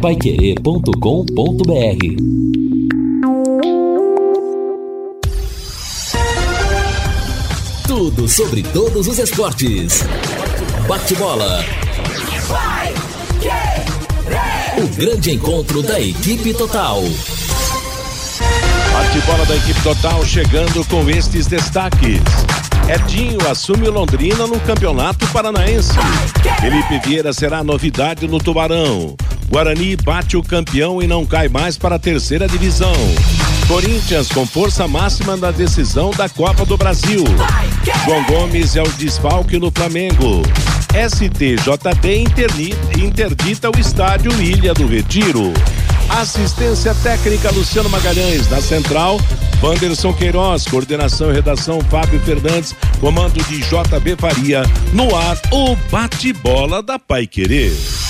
paiquerê.com.br Tudo sobre todos os esportes. Bate-bola. O grande encontro da equipe total. Bate-bola da equipe total chegando com estes destaques. Edinho assume Londrina no Campeonato Paranaense. Felipe Vieira será novidade no Tubarão. Guarani bate o campeão e não cai mais para a terceira divisão. Corinthians com força máxima na decisão da Copa do Brasil. João Gomes é o desfalque no Flamengo. STJD interdita o estádio Ilha do Retiro. Assistência técnica Luciano Magalhães, na central, Wanderson Queiroz, coordenação e redação Fábio Fernandes, comando de JB Faria, no ar o bate-bola da Pai Querer.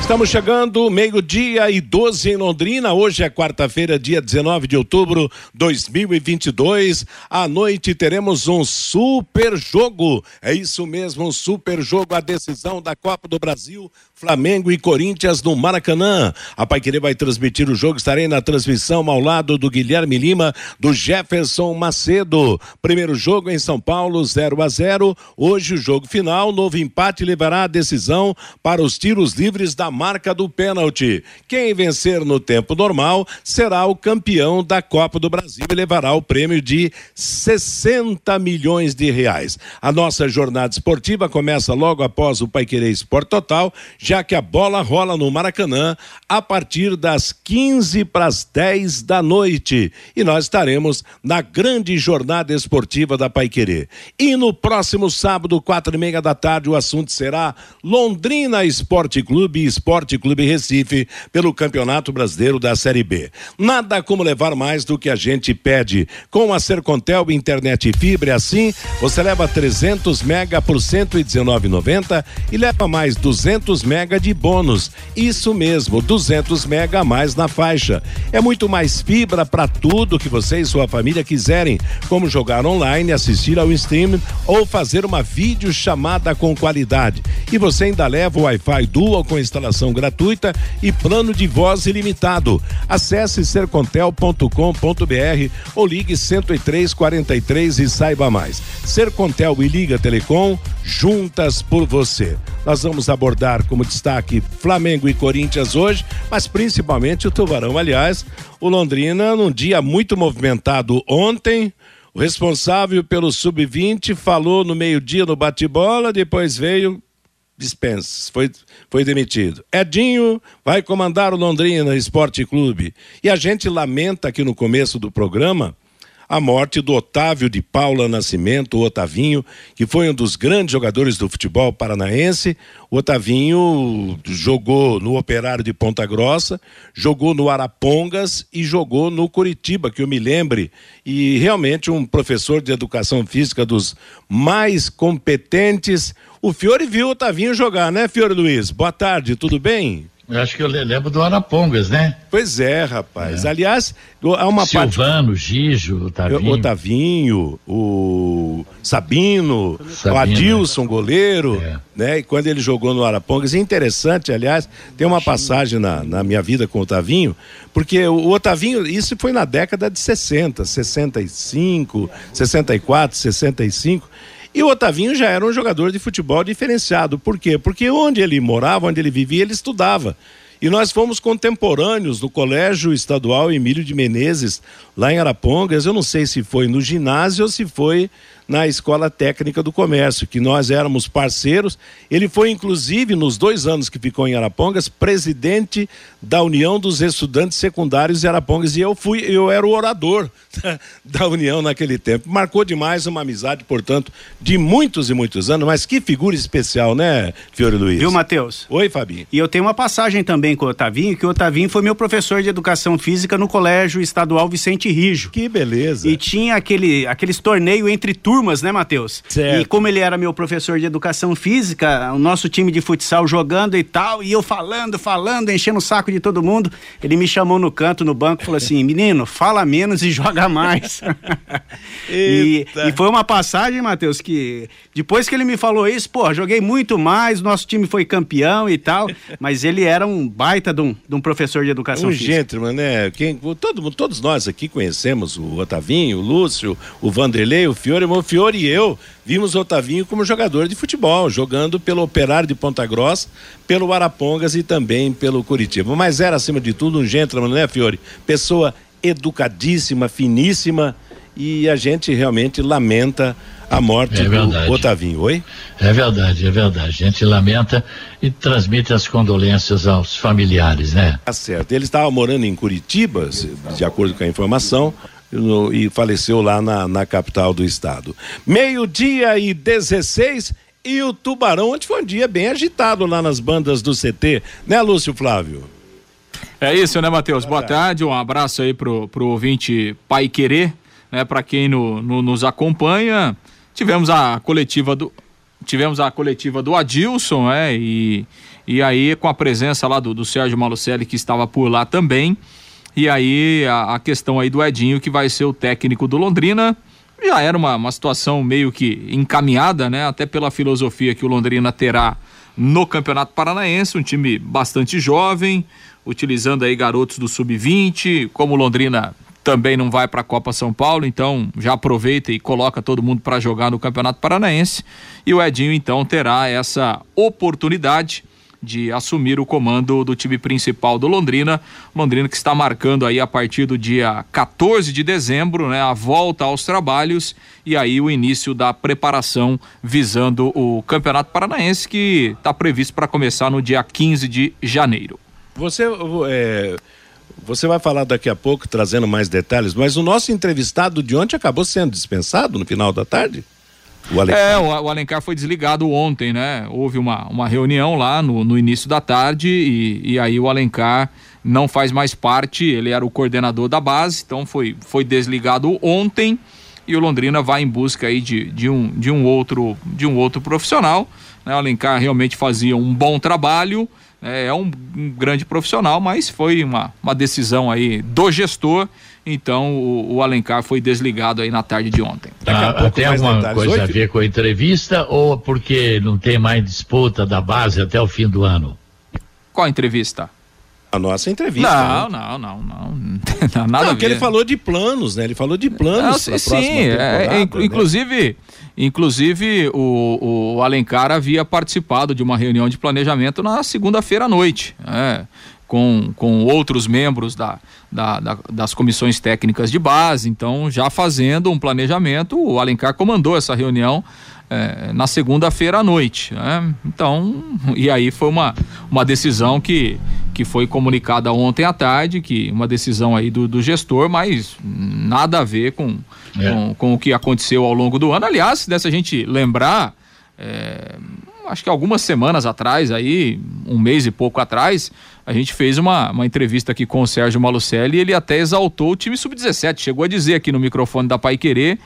Estamos chegando, meio-dia e 12 em Londrina. Hoje é quarta-feira, dia 19 de outubro de 2022. À noite teremos um super jogo. É isso mesmo, um super jogo. A decisão da Copa do Brasil Flamengo e Corinthians no Maracanã. A Paiquerê vai transmitir o jogo. Estarei na transmissão ao lado do Guilherme Lima, do Jefferson Macedo. Primeiro jogo em São Paulo, 0 a 0. Hoje o jogo final. Novo empate levará a decisão para os tiros livres da marca do pênalti. Quem vencer no tempo normal será o campeão da Copa do Brasil e levará o prêmio de 60 milhões de reais. A nossa jornada esportiva começa logo após o Paiquerê Esporte Total já que a bola rola no Maracanã a partir das 15 para as 10 da noite. E nós estaremos na grande jornada esportiva da Paiquerê. E no próximo sábado, quatro e meia da tarde, o assunto será Londrina Esporte Clube Esporte Clube Recife pelo Campeonato Brasileiro da Série B. Nada como levar mais do que a gente pede. Com a Sercontel Internet e Fibra, assim, você leva 300 mega por 119,90 e leva mais 200 mega de bônus. Isso mesmo, 200 mega a mais na faixa. É muito mais fibra para tudo que você e sua família quiserem, como jogar online, assistir ao stream ou fazer uma videochamada com qualidade. E você ainda leva o Wi-Fi Dual com instalação gratuita e plano de voz ilimitado. Acesse sercontel.com.br ou ligue 10343 e saiba mais. Sercontel e Liga Telecom juntas por você. Nós vamos abordar como destaque Flamengo e Corinthians hoje, mas principalmente o Tubarão. Aliás, o Londrina, num dia muito movimentado ontem. O responsável pelo sub-20 falou no meio-dia no bate-bola, depois veio dispensas, foi, foi demitido. Edinho vai comandar o Londrina Esporte Clube. E a gente lamenta aqui no começo do programa a morte do Otávio de Paula Nascimento, o Otavinho, que foi um dos grandes jogadores do futebol paranaense. O Otavinho jogou no Operário de Ponta Grossa, jogou no Arapongas e jogou no Curitiba, que eu me lembre. E realmente um professor de educação física dos mais competentes. O Fiore viu o Otavinho jogar, né, Fiore Luiz? Boa tarde, tudo bem? Eu acho que eu lembro do Arapongas, né? Pois é, rapaz. É. Aliás, há uma Silvano, parte... Gijo, Otavinho. Otavinho, o Sabino, Sabino o Adilson, é. goleiro, é. né? E quando ele jogou no Arapongas, é interessante, aliás, tem uma passagem na, na minha vida com o Otavinho, porque o Otavinho, isso foi na década de 60, 65, 64, 65. E o Otavinho já era um jogador de futebol diferenciado. Por quê? Porque onde ele morava, onde ele vivia, ele estudava. E nós fomos contemporâneos no Colégio Estadual Emílio de Menezes, lá em Arapongas. Eu não sei se foi no ginásio ou se foi na Escola Técnica do Comércio, que nós éramos parceiros. Ele foi, inclusive, nos dois anos que ficou em Arapongas, presidente da União dos Estudantes Secundários de Arapongas. E eu fui, eu era o orador da União naquele tempo. Marcou demais uma amizade, portanto, de muitos e muitos anos, mas que figura especial, né, Fiore Luiz? Viu, Matheus? Oi, Fabinho. E eu tenho uma passagem também com o Otavinho, que o Otavinho foi meu professor de educação física no Colégio Estadual Vicente Rijo. Que beleza. E tinha aquele, aqueles torneios entre turmas, né, Matheus? Certo. E como ele era meu professor de educação física, o nosso time de futsal jogando e tal, e eu falando, falando, enchendo o saco de todo mundo, ele me chamou no canto, no banco, falou assim: menino, fala menos e joga mais. e, e, foi uma passagem, Matheus, que depois que ele me falou isso, pô, joguei muito mais, nosso time foi campeão e tal, mas ele era um baita de um, de um professor de educação um física. gentleman, né? Quem, todo, todos nós aqui conhecemos o Otavinho, o Lúcio, o Vanderlei, o Fiore, o Fiore e eu vimos Otavinho como jogador de futebol, jogando pelo Operário de Ponta Grossa, pelo Arapongas e também pelo Curitiba. Mas era, acima de tudo, um gentleman, né, Fiore? Pessoa educadíssima, finíssima e a gente realmente lamenta a morte é do Otavinho. Oi? É verdade, é verdade. A gente lamenta e transmite as condolências aos familiares, né? Tá certo. Ele estava morando em Curitiba, de acordo com a informação, no, e faleceu lá na, na capital do estado. Meio-dia e 16 e o Tubarão, onde foi um dia bem agitado lá nas bandas do CT, né, Lúcio Flávio? É isso, né, Matheus? Boa tarde, um abraço aí pro, pro ouvinte Pai Querer, né, para quem no, no, nos acompanha. Tivemos a coletiva do tivemos a coletiva do Adilson, é, e, e aí com a presença lá do, do Sérgio Malucelli que estava por lá também. E aí a, a, questão aí do Edinho que vai ser o técnico do Londrina. Já era uma, uma situação meio que encaminhada, né? Até pela filosofia que o Londrina terá no Campeonato Paranaense, um time bastante jovem, utilizando aí garotos do sub-20, como o Londrina também não vai para a Copa São Paulo, então já aproveita e coloca todo mundo para jogar no Campeonato Paranaense. E o Edinho então terá essa oportunidade de assumir o comando do time principal do Londrina. Londrina que está marcando aí a partir do dia 14 de dezembro, né, a volta aos trabalhos e aí o início da preparação visando o Campeonato Paranaense que está previsto para começar no dia 15 de janeiro. Você é você vai falar daqui a pouco, trazendo mais detalhes, mas o nosso entrevistado de ontem acabou sendo dispensado no final da tarde? O Alencar. É, o, o Alencar foi desligado ontem, né? Houve uma, uma reunião lá no, no início da tarde e, e aí o Alencar não faz mais parte, ele era o coordenador da base, então foi, foi desligado ontem e o Londrina vai em busca aí de, de, um, de, um, outro, de um outro profissional. Né? O Alencar realmente fazia um bom trabalho, é, é um, um, grande profissional, mas foi uma, uma decisão aí do gestor. Então o, o Alencar foi desligado aí na tarde de ontem. Ah, tem alguma coisa Oi, a ver com a entrevista ou porque não tem mais disputa da base até o fim do ano? Qual entrevista? A nossa entrevista. Não, né? não, não, não, não. Nada não, porque ele falou de planos, né? Ele falou de planos. Não, sim, é, é, inclusive. Né? Inclusive, o, o Alencar havia participado de uma reunião de planejamento na segunda-feira à noite, né? Com, com outros membros da, da, da, das comissões técnicas de base. Então, já fazendo um planejamento, o Alencar comandou essa reunião é, na segunda-feira à noite. Né? Então, e aí foi uma, uma decisão que, que foi comunicada ontem à tarde, que uma decisão aí do, do gestor, mas nada a ver com é. com, com, o que aconteceu ao longo do ano. Aliás, se dessa a gente lembrar, é, acho que algumas semanas atrás, aí, um mês e pouco atrás, a gente fez uma, uma entrevista aqui com o Sérgio Malucelli e ele até exaltou o time sub-17. Chegou a dizer aqui no microfone da Pai Querer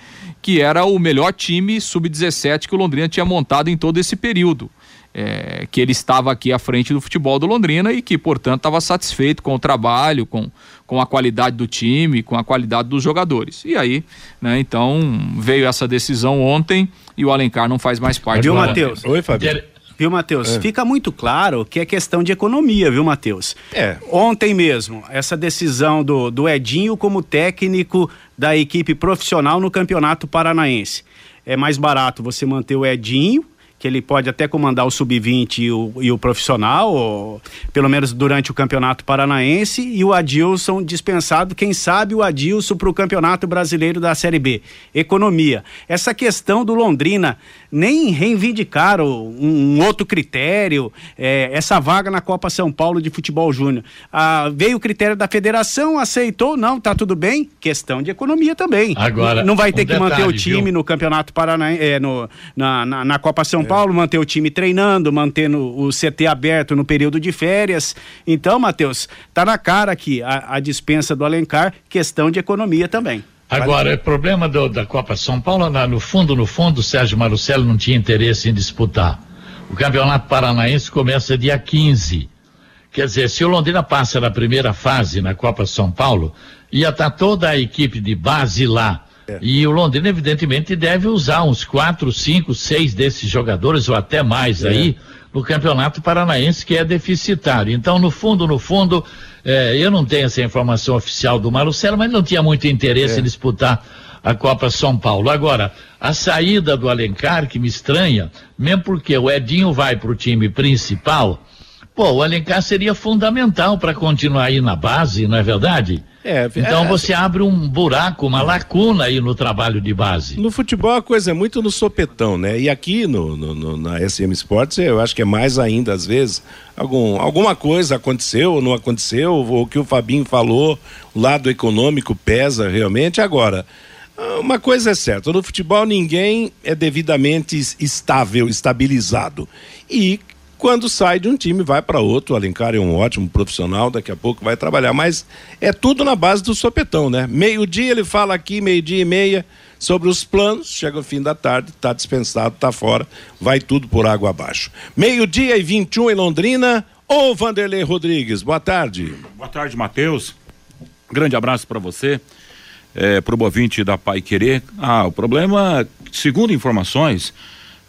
que era o melhor time sub-17 que o Londrina tinha montado em todo esse período é, que ele estava aqui à frente do futebol do Londrina e que, portanto, estava satisfeito com o trabalho, com, com a qualidade do time, com a qualidade dos jogadores. E aí, né, então, veio essa decisão ontem e o Alencar não faz mais parte Viu, Matheus? Oi, Fabio. Viu, Matheus? É. Fica muito claro que é questão de economia, viu, Matheus? É. Ontem mesmo, essa decisão do, do Edinho como técnico da equipe profissional no Campeonato Paranaense. É mais barato você manter o Edinho que ele pode até comandar o sub-20 e o, e o profissional, ou, pelo menos durante o campeonato paranaense, e o Adilson dispensado, quem sabe o Adilson para o campeonato brasileiro da Série B. Economia. Essa questão do Londrina nem reivindicaram um, um outro critério, é, essa vaga na Copa São Paulo de Futebol Júnior. Ah, veio o critério da federação, aceitou, não, tá tudo bem. Questão de economia também. Agora, não vai ter um que detalhe, manter o time viu? no campeonato paranaense, é, no, na, na, na Copa São Paulo, manter o time treinando, mantendo o CT aberto no período de férias. Então, Matheus, tá na cara aqui a, a dispensa do Alencar, questão de economia também. Agora, o problema do, da Copa São Paulo, na, no fundo, no fundo, o Sérgio Marucello não tinha interesse em disputar. O Campeonato Paranaense começa dia 15. Quer dizer, se o Londrina passa na primeira fase na Copa São Paulo, ia estar tá toda a equipe de base lá. É. E o Londrina, evidentemente, deve usar uns quatro, cinco, seis desses jogadores, ou até mais é. aí, no Campeonato Paranaense, que é deficitário. Então, no fundo, no fundo, é, eu não tenho essa informação oficial do Marcelo, mas não tinha muito interesse é. em disputar a Copa São Paulo. Agora, a saída do Alencar, que me estranha, mesmo porque o Edinho vai para o time principal, pô, o Alencar seria fundamental para continuar aí na base, não é verdade? É, então é, você abre um buraco, uma lacuna aí no trabalho de base. No futebol a coisa é muito no sopetão, né? E aqui no, no, no, na SM Sports eu acho que é mais ainda às vezes algum, alguma coisa aconteceu ou não aconteceu, ou o que o Fabinho falou, o lado econômico pesa realmente. Agora, uma coisa é certa, no futebol ninguém é devidamente estável, estabilizado. E quando sai de um time, vai para outro. O Alencar é um ótimo profissional, daqui a pouco vai trabalhar. Mas é tudo na base do sopetão, né? Meio-dia ele fala aqui, meio-dia e meia, sobre os planos. Chega o fim da tarde, está dispensado, está fora, vai tudo por água abaixo. Meio-dia e 21 em Londrina. Ô Vanderlei Rodrigues, boa tarde. Boa tarde, Matheus. Grande abraço para você, é, para o Bovinte da Pai Querer. Ah, o problema, segundo informações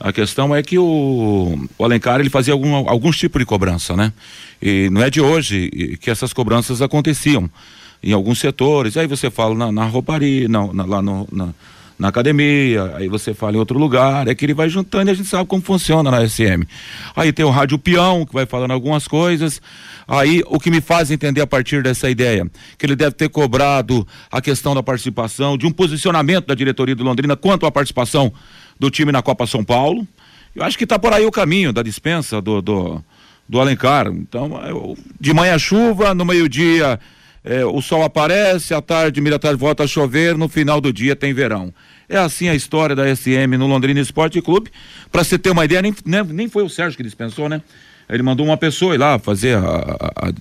a questão é que o, o Alencar ele fazia algum, alguns tipos de cobrança, né? E não é de hoje que essas cobranças aconteciam em alguns setores. Aí você fala na, na rouparia, na, na, lá no, na, na academia, aí você fala em outro lugar, é que ele vai juntando e a gente sabe como funciona na SM. Aí tem o rádio peão, que vai falando algumas coisas. Aí o que me faz entender a partir dessa ideia, que ele deve ter cobrado a questão da participação, de um posicionamento da diretoria do Londrina quanto à participação do time na Copa São Paulo. Eu acho que está por aí o caminho da dispensa do, do, do Alencar. Então, eu, de manhã chuva, no meio-dia é, o sol aparece, à tarde, meia tarde volta a chover, no final do dia tem verão. É assim a história da SM no Londrina Esporte Clube. Para você ter uma ideia, nem, nem, nem foi o Sérgio que dispensou, né? Ele mandou uma pessoa ir lá fazer a, a,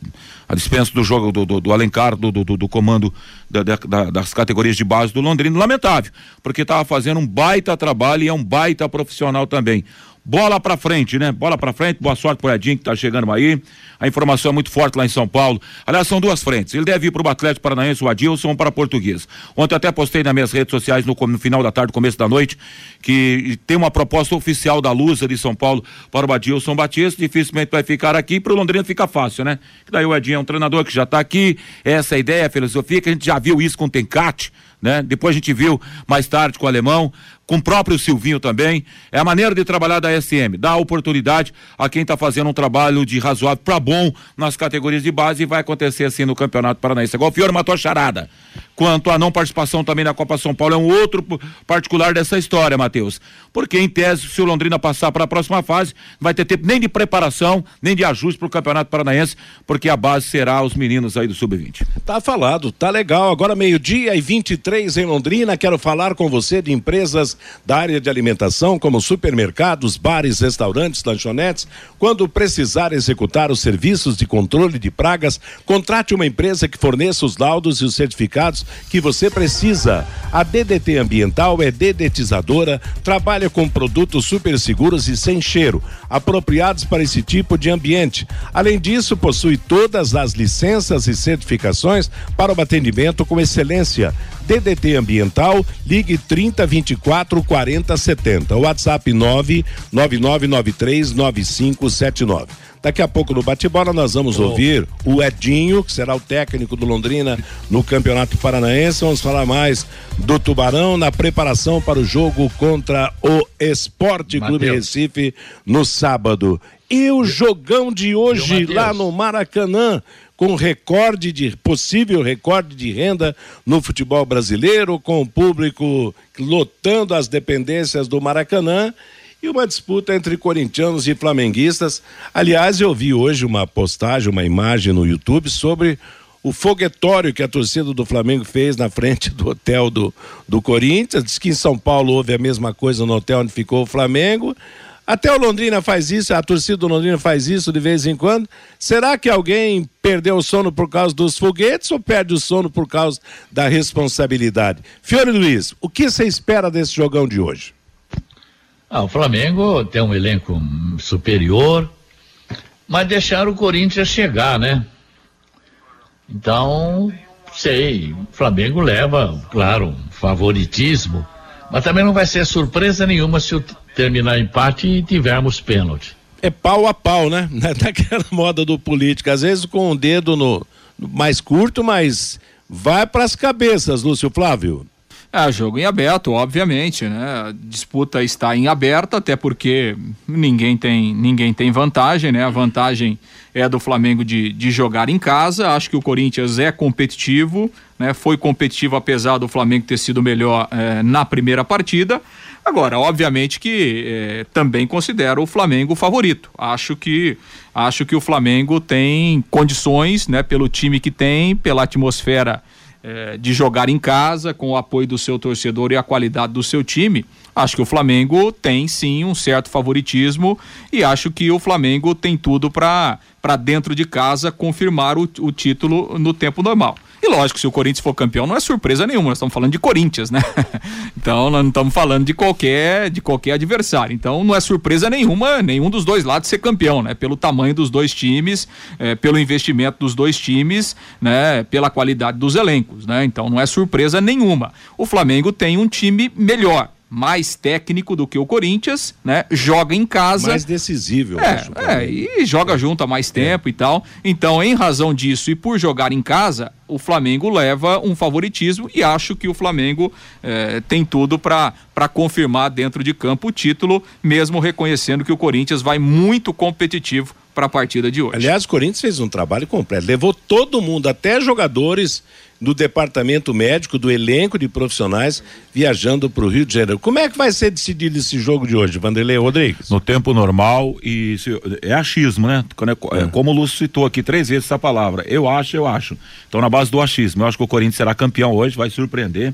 a dispensa do jogo do, do, do Alencar, do, do, do comando da, da, das categorias de base do Londrina. Lamentável, porque estava fazendo um baita trabalho e é um baita profissional também. Bola para frente, né? Bola para frente, boa sorte pro Edinho que tá chegando aí. A informação é muito forte lá em São Paulo. Aliás, são duas frentes. Ele deve ir para o Atlético Paranaense, o Adilson, para a Portuguesa. Ontem até postei nas minhas redes sociais no, no, final da tarde, começo da noite, que tem uma proposta oficial da Lusa de São Paulo para o Adilson Batista. Dificilmente vai ficar aqui. Para o Londrina fica fácil, né? Que daí o Edinho é um treinador que já está aqui. Essa é a ideia, a filosofia, que a gente já viu isso com o Tencate. Né? Depois a gente viu mais tarde com o alemão com o próprio Silvinho também. É a maneira de trabalhar da SM, dar oportunidade a quem está fazendo um trabalho de razoável para bom nas categorias de base e vai acontecer assim no Campeonato Paranaense. Igual o Fiore matou a charada. Quanto à não participação também na Copa São Paulo, é um outro particular dessa história, Matheus. Porque, em tese, se o Londrina passar para a próxima fase, vai ter tempo nem de preparação, nem de ajuste para o Campeonato Paranaense, porque a base será os meninos aí do Sub-20. Tá falado, tá legal. Agora, meio-dia e 23 em Londrina, quero falar com você de empresas da área de alimentação, como supermercados, bares, restaurantes, lanchonetes. Quando precisar executar os serviços de controle de pragas, contrate uma empresa que forneça os laudos e os certificados que você precisa. A DDT Ambiental é dedetizadora, trabalha com produtos super seguros e sem cheiro, apropriados para esse tipo de ambiente. Além disso, possui todas as licenças e certificações para o atendimento com excelência. DDT Ambiental, ligue 30 24 40 70. WhatsApp 99993 9579. Daqui a pouco no bate-bola nós vamos oh. ouvir o Edinho, que será o técnico do Londrina no Campeonato Paranaense. Vamos falar mais do Tubarão na preparação para o jogo contra o Esporte Clube Recife no sábado. E o jogão de hoje lá no Maracanã com recorde de possível recorde de renda no futebol brasileiro, com o público lotando as dependências do Maracanã e uma disputa entre corintianos e flamenguistas. Aliás, eu vi hoje uma postagem, uma imagem no YouTube sobre o foguetório que a torcida do Flamengo fez na frente do hotel do, do Corinthians. Diz que em São Paulo houve a mesma coisa no hotel onde ficou o Flamengo. Até o Londrina faz isso, a torcida do Londrina faz isso de vez em quando. Será que alguém perdeu o sono por causa dos foguetes ou perde o sono por causa da responsabilidade? Fiore Luiz, o que você espera desse jogão de hoje? Ah, o Flamengo tem um elenco superior, mas deixaram o Corinthians chegar, né? Então, sei, o Flamengo leva, claro, favoritismo, mas também não vai ser surpresa nenhuma se terminar empate e tivermos pênalti. É pau a pau, né? Daquela moda do político, às vezes com o dedo no, no mais curto, mas vai para as cabeças, Lúcio Flávio. É, jogo em aberto, obviamente, né? A disputa está em aberto, até porque ninguém tem, ninguém tem vantagem, né? A vantagem é do Flamengo de, de jogar em casa. Acho que o Corinthians é competitivo, né? Foi competitivo apesar do Flamengo ter sido melhor é, na primeira partida. Agora, obviamente que é, também considero o Flamengo favorito. Acho que acho que o Flamengo tem condições, né? Pelo time que tem, pela atmosfera é, de jogar em casa, com o apoio do seu torcedor e a qualidade do seu time, acho que o Flamengo tem sim um certo favoritismo e acho que o Flamengo tem tudo para dentro de casa confirmar o, o título no tempo normal. Lógico, se o Corinthians for campeão, não é surpresa nenhuma, nós estamos falando de Corinthians, né? então, nós não estamos falando de qualquer, de qualquer adversário. Então, não é surpresa nenhuma, nenhum dos dois lados ser campeão, né? Pelo tamanho dos dois times, é, pelo investimento dos dois times, né? Pela qualidade dos elencos, né? Então, não é surpresa nenhuma. O Flamengo tem um time melhor mais técnico do que o Corinthians, né? Joga em casa. Mais decisivo, é, acho. É, e joga junto há mais tempo é. e tal. Então, em razão disso e por jogar em casa, o Flamengo leva um favoritismo e acho que o Flamengo eh, tem tudo para confirmar dentro de campo o título, mesmo reconhecendo que o Corinthians vai muito competitivo para a partida de hoje. Aliás, o Corinthians fez um trabalho completo, levou todo mundo, até jogadores do departamento médico, do elenco de profissionais viajando para o Rio de Janeiro. Como é que vai ser decidido esse jogo de hoje, Vanderlei Rodrigues? No tempo normal e se, é achismo, né? É, é. Como o Lúcio citou aqui três vezes essa palavra. Eu acho, eu acho. Então, na base do achismo, eu acho que o Corinthians será campeão hoje, vai surpreender.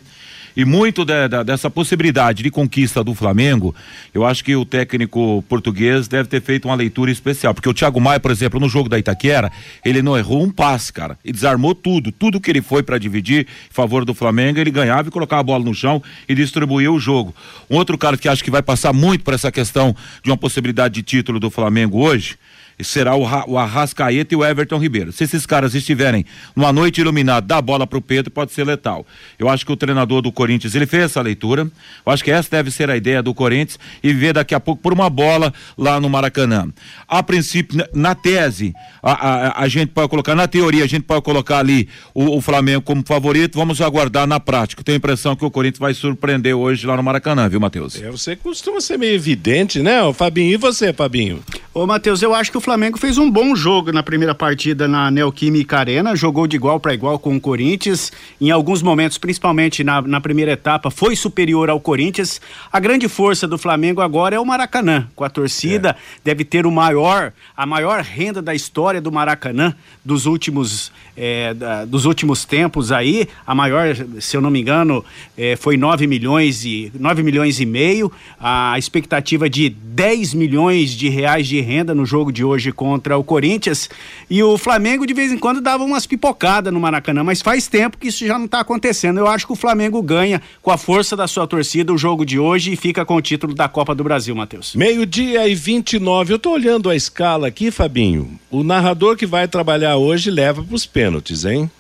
E muito de, de, dessa possibilidade de conquista do Flamengo, eu acho que o técnico português deve ter feito uma leitura especial. Porque o Thiago Maia, por exemplo, no jogo da Itaquera, ele não errou um passe, cara. E desarmou tudo. Tudo que ele foi para dividir em favor do Flamengo, ele ganhava e colocava a bola no chão e distribuía o jogo. Um outro cara que acho que vai passar muito por essa questão de uma possibilidade de título do Flamengo hoje será o, o Arrascaeta e o Everton Ribeiro. Se esses caras estiverem numa noite iluminada, dá a bola pro Pedro, pode ser letal. Eu acho que o treinador do Corinthians, ele fez essa leitura. Eu acho que essa deve ser a ideia do Corinthians e ver daqui a pouco por uma bola lá no Maracanã. A princípio, na tese, a, a, a gente pode colocar, na teoria, a gente pode colocar ali o, o Flamengo como favorito. Vamos aguardar na prática. Tenho a impressão que o Corinthians vai surpreender hoje lá no Maracanã, viu, Matheus? É, você costuma ser meio evidente, né, o Fabinho? E você, Fabinho? Ô, Matheus, eu acho que o Flamengo fez um bom jogo na primeira partida na Neoquímica Arena, jogou de igual para igual com o Corinthians. Em alguns momentos, principalmente na, na primeira etapa, foi superior ao Corinthians. A grande força do Flamengo agora é o Maracanã, com a torcida, é. deve ter o maior, a maior renda da história do Maracanã dos últimos, é, da, dos últimos tempos aí. A maior, se eu não me engano, é, foi 9 milhões e 9 milhões e meio. A expectativa de 10 milhões de reais de renda no jogo de hoje contra o Corinthians. E o Flamengo de vez em quando dava umas pipocadas no Maracanã, mas faz tempo que isso já não está acontecendo. Eu acho que o Flamengo ganha com a força da sua torcida o jogo de hoje e fica com o título da Copa do Brasil, Matheus. Meio-dia e 29. Eu estou olhando a escala aqui, Fabinho. O narrador que vai trabalhar hoje leva para os hein?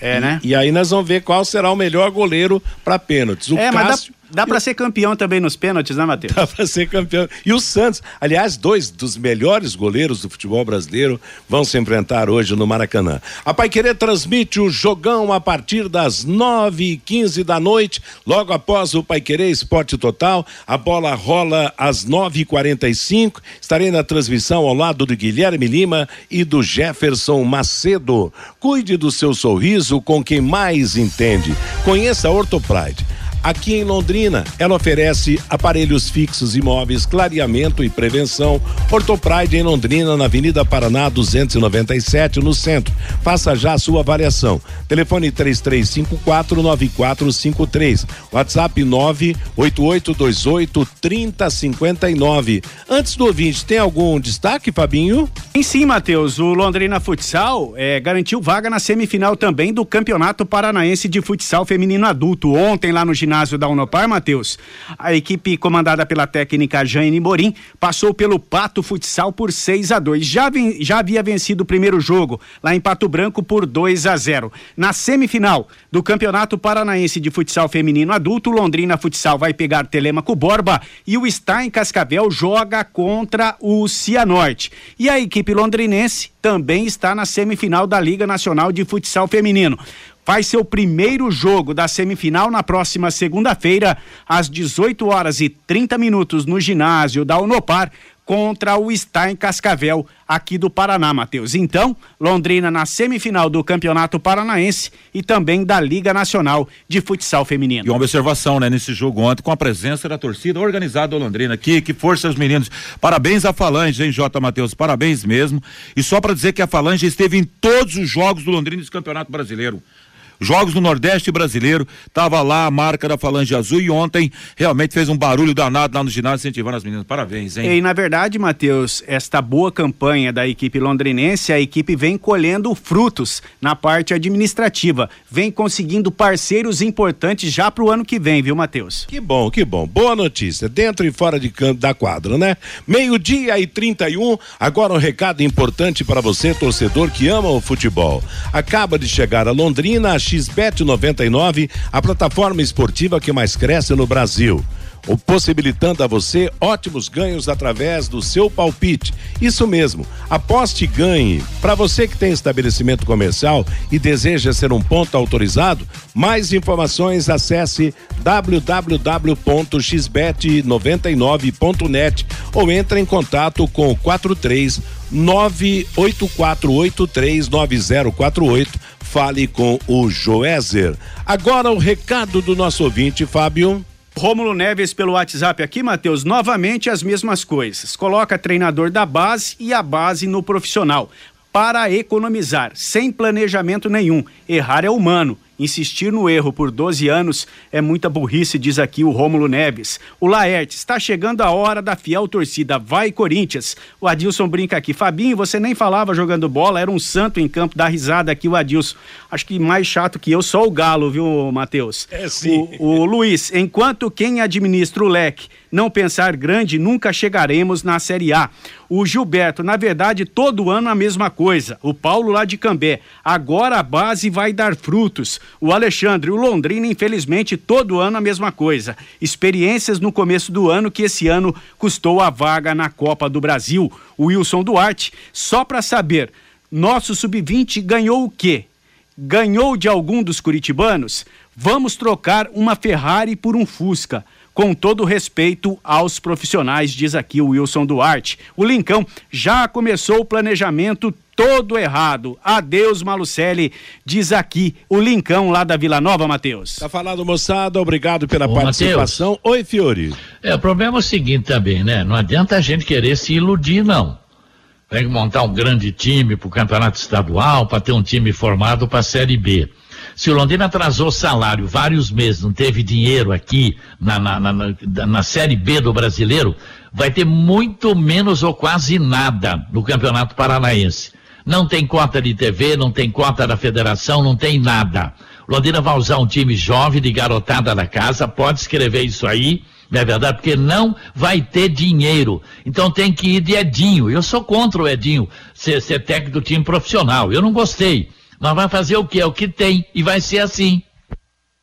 É, né? E, e, aí nós vamos ver qual será o melhor goleiro para pênaltis. O é, Cássio Dá para ser campeão também nos pênaltis, né, Matheus? Dá para ser campeão. E o Santos, aliás, dois dos melhores goleiros do futebol brasileiro vão se enfrentar hoje no Maracanã. A Pai Querer transmite o jogão a partir das nove e quinze da noite, logo após o Pai Querer Esporte Total. A bola rola às nove e quarenta e cinco. Estarei na transmissão ao lado do Guilherme Lima e do Jefferson Macedo. Cuide do seu sorriso com quem mais entende. Conheça a Ortopride aqui em Londrina. Ela oferece aparelhos fixos, imóveis, clareamento e prevenção. Ortopride em Londrina, na Avenida Paraná 297, no centro. Faça já a sua avaliação. Telefone 3354 9453. WhatsApp 98828 3059. Antes do ouvinte, tem algum destaque, Fabinho? Sim, sim, Matheus. O Londrina Futsal é, garantiu vaga na semifinal também do Campeonato Paranaense de Futsal Feminino Adulto. Ontem, lá no ginásio da Unopar, Matheus, a equipe comandada pela técnica Jane Morim passou pelo Pato Futsal por 6 a 2 já, já havia vencido o primeiro jogo lá em Pato Branco por 2 a 0 Na semifinal do Campeonato Paranaense de Futsal Feminino Adulto, Londrina Futsal vai pegar Telemaco Borba e o Stein Cascavel joga contra o Cianorte. E a equipe londrinense também está na semifinal da Liga Nacional de Futsal Feminino faz seu primeiro jogo da semifinal na próxima segunda-feira, às 18 horas e 30 minutos, no ginásio da Unopar, contra o Stein Cascavel, aqui do Paraná, Matheus. Então, Londrina na semifinal do Campeonato Paranaense e também da Liga Nacional de Futsal Feminino. E uma observação, né, nesse jogo ontem, com a presença da torcida organizada do Londrina aqui, que força os meninos. Parabéns à Falange, hein, J. Matheus? Parabéns mesmo. E só para dizer que a Falange esteve em todos os jogos do Londrina desse Campeonato Brasileiro. Jogos no Nordeste brasileiro, tava lá a marca da Falange Azul e ontem realmente fez um barulho danado lá no ginásio incentivando as meninas. Parabéns, hein? E na verdade, Matheus, esta boa campanha da equipe londrinense, a equipe vem colhendo frutos na parte administrativa, vem conseguindo parceiros importantes já para o ano que vem, viu, Matheus? Que bom, que bom. Boa notícia, dentro e fora de campo da quadra, né? Meio-dia e 31, agora um recado importante para você, torcedor que ama o futebol. Acaba de chegar a Londrina, a XBET 99, a plataforma esportiva que mais cresce no Brasil possibilitando a você ótimos ganhos através do seu palpite. Isso mesmo, aposte e ganhe. Para você que tem estabelecimento comercial e deseja ser um ponto autorizado, mais informações acesse www.xbet99.net ou entre em contato com o 43 984839048 fale com o Joézer. Agora o recado do nosso ouvinte, Fábio. Rômulo Neves pelo WhatsApp aqui, Matheus, novamente as mesmas coisas. Coloca treinador da base e a base no profissional. Para economizar, sem planejamento nenhum. Errar é humano. Insistir no erro por 12 anos é muita burrice, diz aqui o Rômulo Neves. O Laerte, está chegando a hora da fiel torcida. Vai, Corinthians. O Adilson brinca aqui. Fabinho, você nem falava jogando bola, era um santo em campo, dá risada aqui o Adilson. Acho que mais chato que eu, só o Galo, viu, Matheus? É sim. O, o Luiz, enquanto quem administra o leque não pensar grande, nunca chegaremos na Série A. O Gilberto, na verdade, todo ano a mesma coisa. O Paulo lá de Cambé. Agora a base vai dar frutos. O Alexandre, o Londrina, infelizmente, todo ano a mesma coisa. Experiências no começo do ano que esse ano custou a vaga na Copa do Brasil. O Wilson Duarte, só para saber, nosso sub-20 ganhou o quê? Ganhou de algum dos curitibanos? Vamos trocar uma Ferrari por um Fusca com todo respeito aos profissionais, diz aqui o Wilson Duarte. O Lincão já começou o planejamento todo errado. Adeus, Malucelli, diz aqui o Lincão lá da Vila Nova, Matheus. Tá falado, moçada, obrigado pela Ô, participação. Mateus. Oi, Fiore. É, o problema é o seguinte também, né? Não adianta a gente querer se iludir, não. Tem que montar um grande time para o campeonato estadual, para ter um time formado para a Série B. Se o Londrina atrasou salário vários meses, não teve dinheiro aqui na, na, na, na Série B do brasileiro, vai ter muito menos ou quase nada no Campeonato Paranaense. Não tem cota de TV, não tem cota da federação, não tem nada. O Londrina vai usar um time jovem de garotada da casa, pode escrever isso aí, não é verdade? Porque não vai ter dinheiro. Então tem que ir de Edinho. Eu sou contra o Edinho ser, ser técnico do time profissional. Eu não gostei. Mas vai fazer o que? É o que tem. E vai ser assim.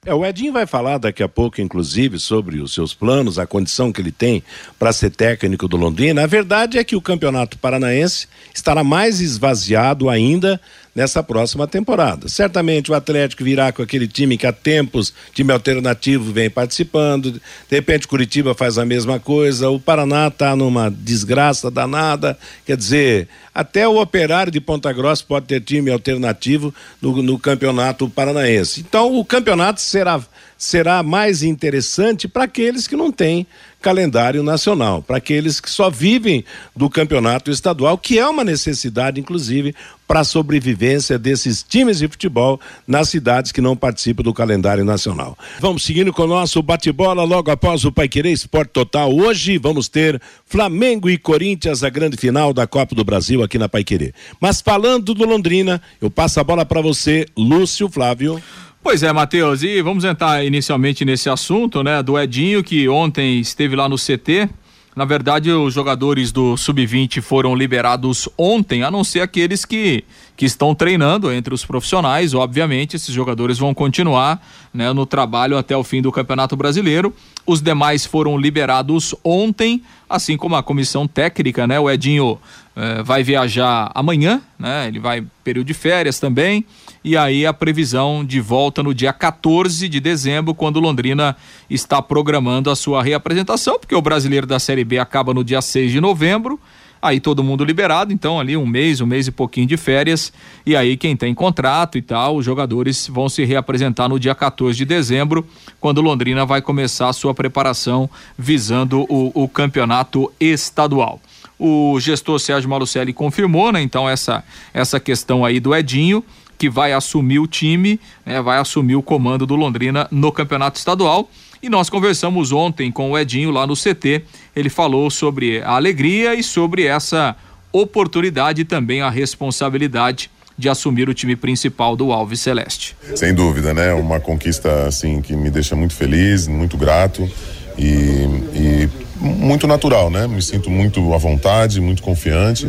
É, o Edinho vai falar daqui a pouco, inclusive, sobre os seus planos, a condição que ele tem para ser técnico do Londrina. A verdade é que o Campeonato Paranaense estará mais esvaziado ainda nessa próxima temporada. Certamente o Atlético virá com aquele time que há tempos, time alternativo, vem participando. De repente Curitiba faz a mesma coisa. O Paraná está numa desgraça danada. Quer dizer, até o Operário de Ponta Grossa pode ter time alternativo no, no campeonato paranaense. Então o campeonato será será mais interessante para aqueles que não têm calendário nacional, para aqueles que só vivem do campeonato estadual, que é uma necessidade, inclusive, para a sobrevivência desses times de futebol nas cidades que não participam do calendário nacional. Vamos seguindo com o nosso bate-bola logo após o Paiquerê Esporte Total. Hoje vamos ter Flamengo e Corinthians, a grande final da Copa do Brasil aqui na Paiquerê. Mas falando do Londrina, eu passo a bola para você, Lúcio Flávio. Pois é, Matheus, e vamos entrar inicialmente nesse assunto, né, do Edinho, que ontem esteve lá no CT. Na verdade, os jogadores do Sub-20 foram liberados ontem, a não ser aqueles que, que estão treinando entre os profissionais. Obviamente, esses jogadores vão continuar né, no trabalho até o fim do Campeonato Brasileiro. Os demais foram liberados ontem, assim como a comissão técnica, né? O Edinho eh, vai viajar amanhã, né? Ele vai período de férias também e aí a previsão de volta no dia 14 de dezembro, quando Londrina está programando a sua reapresentação, porque o brasileiro da Série B acaba no dia 6 de novembro. Aí todo mundo liberado, então ali um mês, um mês e pouquinho de férias. E aí quem tem contrato e tal, os jogadores vão se reapresentar no dia 14 de dezembro, quando Londrina vai começar a sua preparação visando o, o campeonato estadual. O gestor Sérgio Malucelli confirmou, né? Então essa essa questão aí do Edinho que vai assumir o time, né, vai assumir o comando do Londrina no campeonato estadual. E nós conversamos ontem com o Edinho lá no CT. Ele falou sobre a alegria e sobre essa oportunidade e também a responsabilidade de assumir o time principal do Alves Celeste. Sem dúvida, né? Uma conquista assim que me deixa muito feliz, muito grato e, e muito natural, né? Me sinto muito à vontade, muito confiante.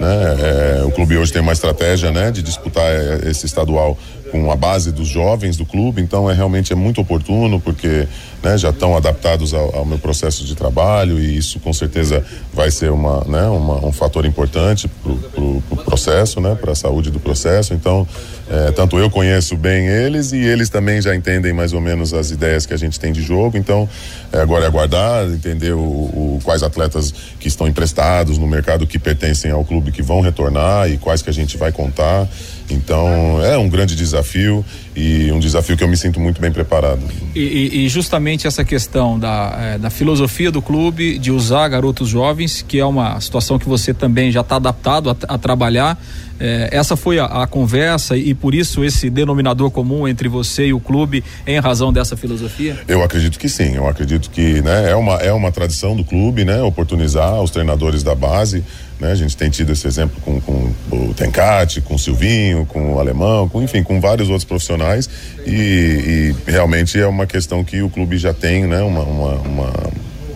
Né? É, o clube hoje tem uma estratégia né, de disputar é, esse estadual com a base dos jovens do clube, então é realmente é muito oportuno porque né, já estão adaptados ao, ao, meu processo de trabalho e isso com certeza vai ser uma, né, uma um fator importante para o pro, pro processo, né, para a saúde do processo. Então, é, tanto eu conheço bem eles e eles também já entendem mais ou menos as ideias que a gente tem de jogo. Então, é, agora é aguardar, entender o, o, quais atletas que estão emprestados no mercado que pertencem ao clube que vão retornar e quais que a gente vai contar. Então é um grande desafio e um desafio que eu me sinto muito bem preparado. E, e justamente essa questão da, é, da filosofia do clube de usar garotos jovens, que é uma situação que você também já está adaptado a, a trabalhar. É, essa foi a, a, conversa e por isso esse denominador comum entre você e o clube em razão dessa filosofia? Eu acredito que sim. Eu acredito que né, é, uma, é uma tradição do clube, né, oportunizar os treinadores da base né? A gente tem tido esse exemplo com, com o Tencate, com o Silvinho, com o Alemão, com, enfim, com vários outros profissionais e, e realmente é uma questão que o clube já tem, né? Uma, uma, uma,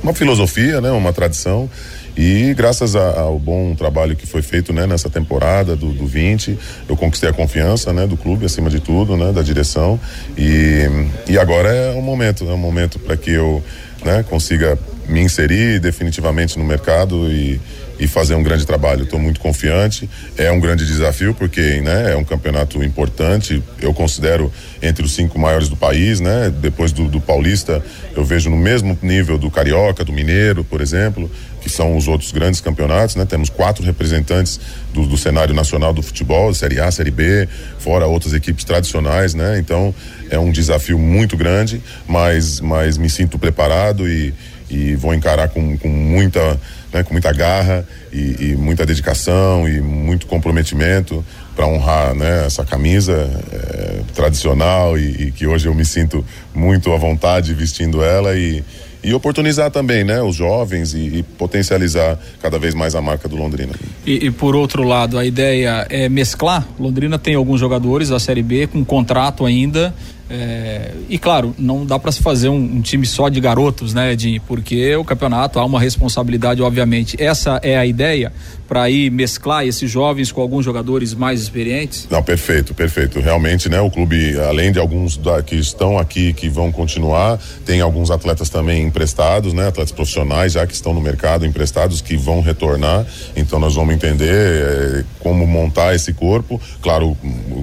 uma filosofia, né? Uma tradição e graças a, ao bom trabalho que foi feito né, nessa temporada do, do 20, eu conquistei a confiança né, do clube, acima de tudo, né, da direção. E, e agora é um momento, é um momento para que eu né, consiga me inserir definitivamente no mercado e, e fazer um grande trabalho. Estou muito confiante. É um grande desafio porque né, é um campeonato importante. Eu considero entre os cinco maiores do país, né? Depois do, do Paulista, eu vejo no mesmo nível do Carioca, do Mineiro, por exemplo, que são os outros grandes campeonatos, né? Temos quatro representantes do, do cenário nacional do futebol, Série A, Série B, fora outras equipes tradicionais, né? Então é um desafio muito grande, mas, mas me sinto preparado e, e vou encarar com, com muita né, com muita garra e, e, muita dedicação e muito comprometimento para honrar né, essa camisa é, tradicional e, e, que hoje eu me sinto muito à vontade vestindo ela e, e oportunizar também né, os jovens e, e potencializar cada vez mais a marca do Londrina. E, por outro lado, a ideia é mesclar. Londrina tem alguns jogadores da Série B com contrato ainda é, e claro, não dá para se fazer um, um, time só de garotos, né, Edinho? Porque o campeonato há uma responsabilidade, obviamente. Essa é a ideia para ir mesclar esses jovens com alguns jogadores mais experientes? Não, perfeito, perfeito. Realmente, né, o clube, além de alguns da, que estão aqui que vão continuar, tem alguns atletas também emprestados, né, atletas profissionais já que estão no mercado emprestados que vão retornar. Então nós vamos entender é, como montar esse corpo, claro,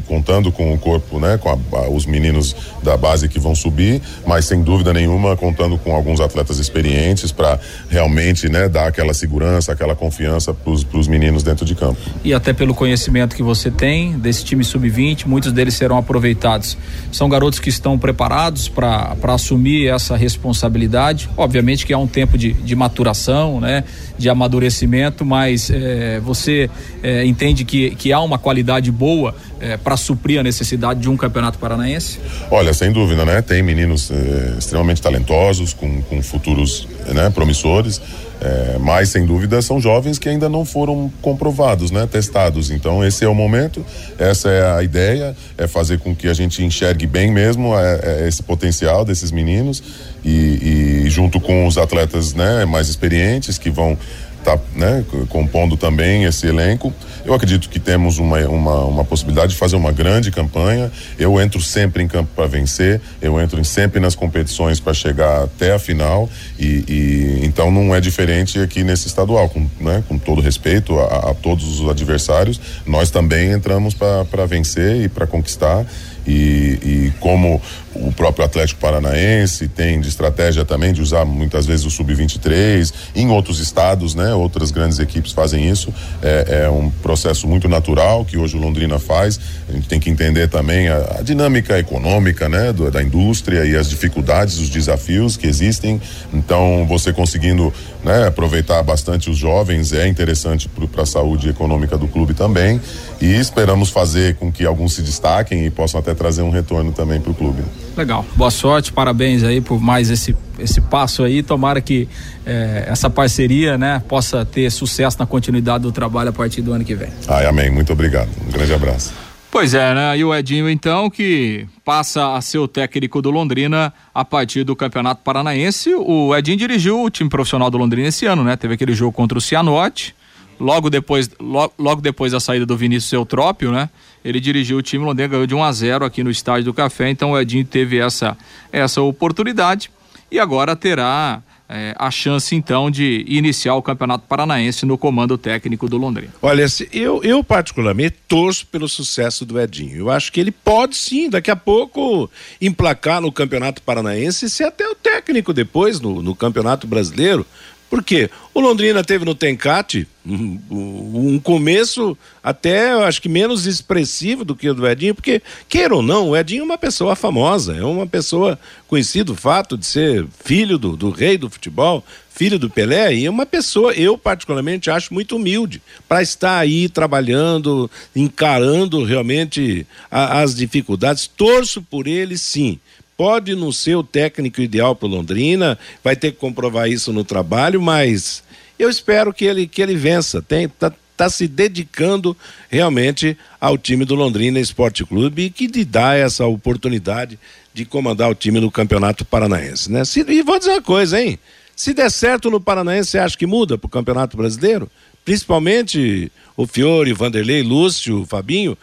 contando com o corpo, né, com a, a, os meninos da base que vão subir, mas sem dúvida nenhuma contando com alguns atletas experientes para realmente né, dar aquela segurança, aquela confiança para os meninos dentro de campo. E até pelo conhecimento que você tem desse time sub-20, muitos deles serão aproveitados. São garotos que estão preparados para assumir essa responsabilidade. Obviamente que há um tempo de, de maturação, né, de amadurecimento, mas é, você é, entende que, que há uma qualidade boa é, para suprir a necessidade de um campeonato paranaense? Olha, sem dúvida, né? Tem meninos extremamente talentosos, com, com futuros né, promissores. É, mas sem dúvida são jovens que ainda não foram comprovados, né, testados. Então esse é o momento, essa é a ideia, é fazer com que a gente enxergue bem mesmo é, é esse potencial desses meninos e, e, junto com os atletas, né, mais experientes que vão estar, tá, né, compondo também esse elenco eu acredito que temos uma, uma, uma possibilidade de fazer uma grande campanha. Eu entro sempre em campo para vencer, eu entro sempre nas competições para chegar até a final e, e, então não é diferente aqui nesse estadual, com, né, com todo respeito a, a todos os adversários. Nós também entramos para vencer e para conquistar. E, e, como o próprio Atlético Paranaense tem de estratégia também de usar muitas vezes o sub-23 em outros estados, né? Outras grandes equipes fazem isso. É, é, um processo muito natural que hoje o Londrina faz. A gente tem que entender também a, a dinâmica econômica, né? Do, da indústria e as dificuldades, os desafios que existem. Então, você conseguindo né, aproveitar bastante os jovens é interessante para a saúde econômica do clube também. E esperamos fazer com que alguns se destaquem e possam até trazer um retorno também para o clube. Legal, boa sorte, parabéns aí por mais esse, esse passo aí. Tomara que eh, essa parceria né, possa ter sucesso na continuidade do trabalho a partir do ano que vem. Ai, amém. Muito obrigado. Um grande abraço. Pois é, né? E o Edinho, então, que passa a ser o técnico do Londrina a partir do Campeonato Paranaense. O Edinho dirigiu o time profissional do Londrina esse ano, né? Teve aquele jogo contra o Cianorte. Logo depois, logo, logo depois da saída do Vinícius Eutrópio, né? Ele dirigiu o time, Londrina ganhou de 1 a 0 aqui no Estádio do Café, então o Edinho teve essa, essa oportunidade e agora terá é, a chance então de iniciar o Campeonato Paranaense no comando técnico do Londrina. Olha, eu, eu particularmente torço pelo sucesso do Edinho. Eu acho que ele pode sim, daqui a pouco, emplacar no Campeonato Paranaense e ser até o técnico depois no, no Campeonato Brasileiro. Por quê? O Londrina teve no Tencate um, começo até, eu acho que menos expressivo do que o do Edinho, porque, queira ou não, o Edinho é uma pessoa famosa, é uma pessoa conhecida o fato de ser filho do, do rei do futebol, filho do Pelé, e é uma pessoa, eu particularmente acho muito humilde, para estar aí trabalhando, encarando realmente a, as dificuldades. Torço por ele, sim pode não ser o técnico ideal para Londrina, vai ter que comprovar isso no trabalho, mas eu espero que ele, que ele vença. Tem, tá, tá se dedicando realmente ao time do Londrina Esporte Clube e que lhe dá essa oportunidade de comandar o time no Campeonato Paranaense, né? Se, e vou dizer uma coisa, hein? Se der certo no Paranaense, você acha que muda para o Campeonato Brasileiro? Principalmente o Fiore, Vanderlei, Lúcio, Fabinho,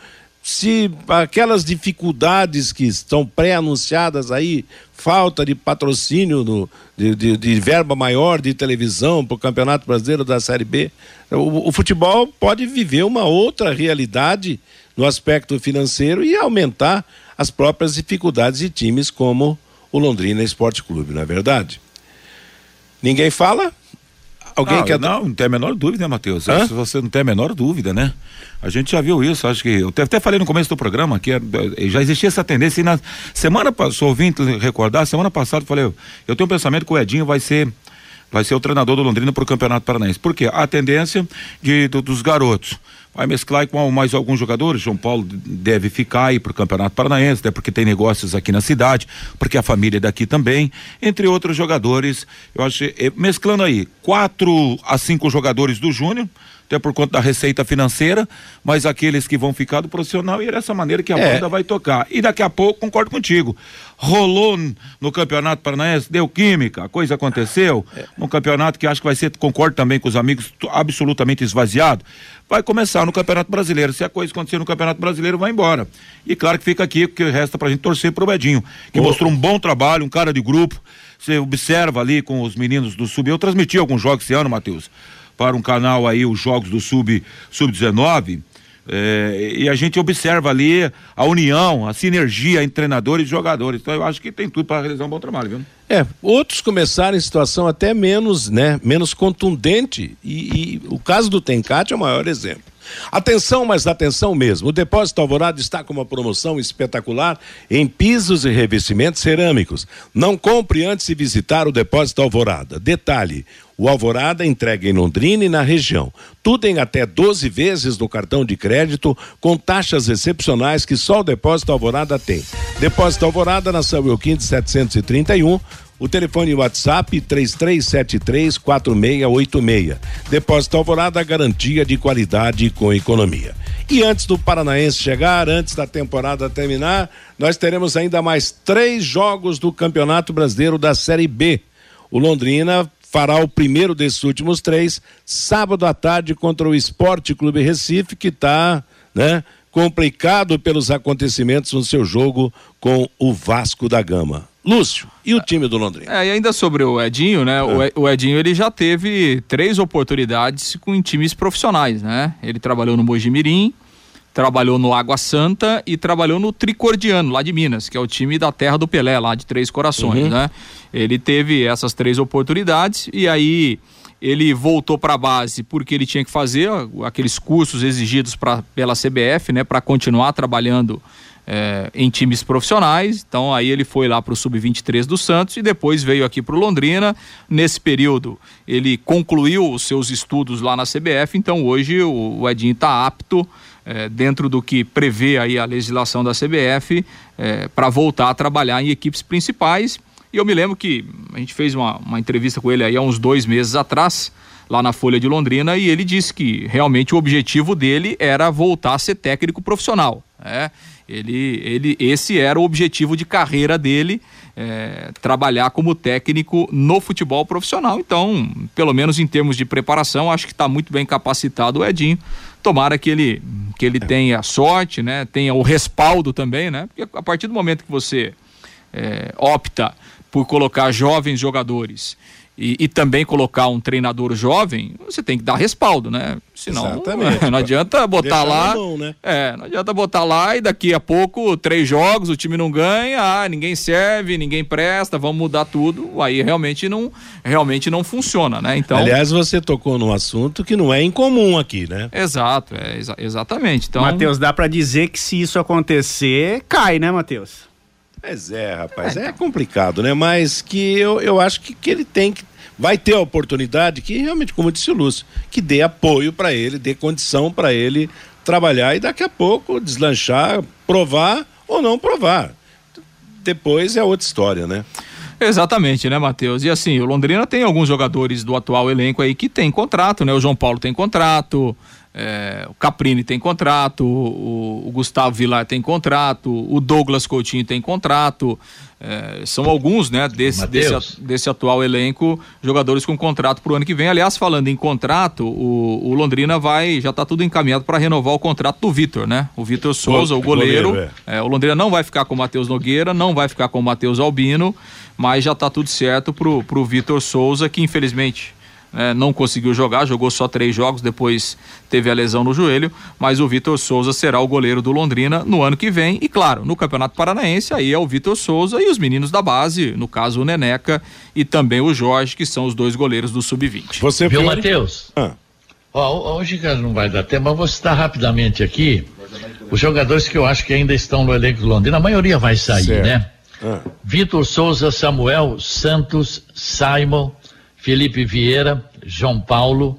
se aquelas dificuldades que estão pré-anunciadas aí, falta de patrocínio de, de, de, verba maior de televisão para o Campeonato Brasileiro da Série B, o, o, futebol pode viver uma outra realidade no aspecto financeiro e aumentar as próprias dificuldades de times como o Londrina Esporte Clube, não é verdade? Ninguém fala? Alguém não, quer. Não, não tem a menor dúvida, né, Matheus? Você não tem a menor dúvida, né? A gente já viu isso, acho que. Eu até falei no começo do programa que já existia essa tendência. E na semana passada, ouvindo recordar, semana passada eu falei, eu tenho um pensamento que o Edinho vai ser vai ser o treinador do Londrina para o Campeonato Paranaense. Por quê? A tendência de, do, dos garotos vai mesclar com mais alguns jogadores. João Paulo deve ficar aí para o Campeonato Paranaense, até porque tem negócios aqui na cidade, porque a família é daqui também, entre outros jogadores. Eu acho eh, mesclando aí quatro a cinco jogadores do Júnior até por conta da receita financeira, mas aqueles que vão ficar do profissional e é dessa maneira que a é. banda vai tocar. E daqui a pouco, concordo contigo, rolou no Campeonato Paranaense, deu química, a coisa aconteceu, é. no campeonato que acho que vai ser, concordo também com os amigos, absolutamente esvaziado, vai começar no Campeonato Brasileiro. Se a coisa acontecer no Campeonato Brasileiro, vai embora. E claro que fica aqui, porque resta pra gente torcer pro Bedinho, que oh. mostrou um bom trabalho, um cara de grupo, você observa ali com os meninos do Sub, eu transmiti alguns jogos esse ano, Matheus, para um canal aí, os jogos do Sub Sub 19, É, e a gente observa ali a união, a sinergia entre treinadores e jogadores. Então eu acho que tem tudo para realizar um bom trabalho, viu? É, outros começaram em situação até menos, né, menos contundente. E, e o caso do Tencate é o maior exemplo. Atenção, mas atenção mesmo. O Depósito Alvorada está com uma promoção espetacular em pisos e revestimentos cerâmicos. Não compre antes de visitar o Depósito Alvorada. Detalhe: o Alvorada entrega em Londrina e na região. Tudo em até 12 vezes no cartão de crédito, com taxas excepcionais que só o Depósito Alvorada tem. Depósito Alvorada na São Euquim de 731 o telefone WhatsApp 33734686. Depósito Alvorada, garantia de qualidade com economia. E antes do Paranaense chegar, antes da temporada terminar, nós teremos ainda mais três jogos do Campeonato Brasileiro da Série B. O Londrina fará o primeiro desses últimos três, sábado à tarde contra o Esporte Clube Recife, que está, né? complicado pelos acontecimentos no seu jogo com o Vasco da Gama. Lúcio, e o time do Londrina? É, e ainda sobre o Edinho, né? É. O Edinho ele já teve três oportunidades com times profissionais, né? Ele trabalhou no Mojimirim, trabalhou no Água Santa e trabalhou no Tricordiano, lá de Minas, que é o time da terra do Pelé, lá de Três Corações, uhum. né? Ele teve essas três oportunidades e aí ele voltou para a base porque ele tinha que fazer aqueles cursos exigidos pra, pela CBF, né, para continuar trabalhando é, em times profissionais. Então aí ele foi lá para o sub-23 do Santos e depois veio aqui para o Londrina. Nesse período ele concluiu os seus estudos lá na CBF. Então hoje o, o Edinho está apto é, dentro do que prevê aí a legislação da CBF é, para voltar a trabalhar em equipes principais. E eu me lembro que a gente fez uma, uma entrevista com ele aí há uns dois meses atrás lá na Folha de Londrina e ele disse que realmente o objetivo dele era voltar a ser técnico profissional. Né? Ele, ele, esse era o objetivo de carreira dele, é, trabalhar como técnico no futebol profissional. Então, pelo menos em termos de preparação, acho que está muito bem capacitado o Edinho. Tomara que ele, que ele tenha sorte, né? tenha o respaldo também, né? Porque a partir do momento que você é, opta por colocar jovens jogadores e, e, também colocar um treinador jovem, você tem que dar respaldo, né? Senão Exatamente. não adianta botar lá. Mão, né? É, não adianta botar lá e daqui a pouco, três jogos, o time não ganha, ah, ninguém serve, ninguém presta, vamos mudar tudo. Aí realmente não, realmente não funciona, né? Então. Aliás, você tocou num assunto que não é incomum aqui, né? Exato, é, exa exatamente. Então. Matheus, dá para dizer que se isso acontecer, cai, né, Matheus? Pois é, rapaz, é, é complicado, né? Mas que eu, eu acho que, que ele tem que. Vai ter a oportunidade que, realmente, como disse o Lúcio, que dê apoio para ele, dê condição para ele trabalhar e daqui a pouco deslanchar, provar ou não provar. Depois é outra história, né? Exatamente, né, Matheus? E assim, o Londrina tem alguns jogadores do atual elenco aí que tem contrato, né? O João Paulo tem contrato, é, o Caprini tem contrato, o, o, Gustavo Vilar tem contrato, o Douglas Coutinho tem contrato. É, são alguns, né, desse, desse, desse, atual elenco, jogadores com contrato para o ano que vem. Aliás, falando em contrato, o, o Londrina vai, já está tudo encaminhado para renovar o contrato do Vitor, né? O Vitor Souza, o, goleiro. goleiro é. É, o Londrina não vai ficar com o Matheus Nogueira, não vai ficar com o Matheus Albino, mas já está tudo certo para o Vitor Souza, que infelizmente é, não conseguiu jogar, jogou só três jogos, depois teve a lesão no joelho, mas o Vitor Souza será o goleiro do Londrina no ano que vem. E claro, no Campeonato Paranaense, aí é o Vitor Souza e os meninos da base, no caso o Neneca e também o Jorge, que são os dois goleiros do Sub-20. Você viu, Matheus? Ah. Ó, hoje não vai dar tempo, mas vou citar rapidamente aqui os jogadores que eu acho que ainda estão no elenco do Londrina. A maioria vai sair, certo. né? Ah. Vitor Souza, Samuel, Santos, Simon, Felipe Vieira, João Paulo,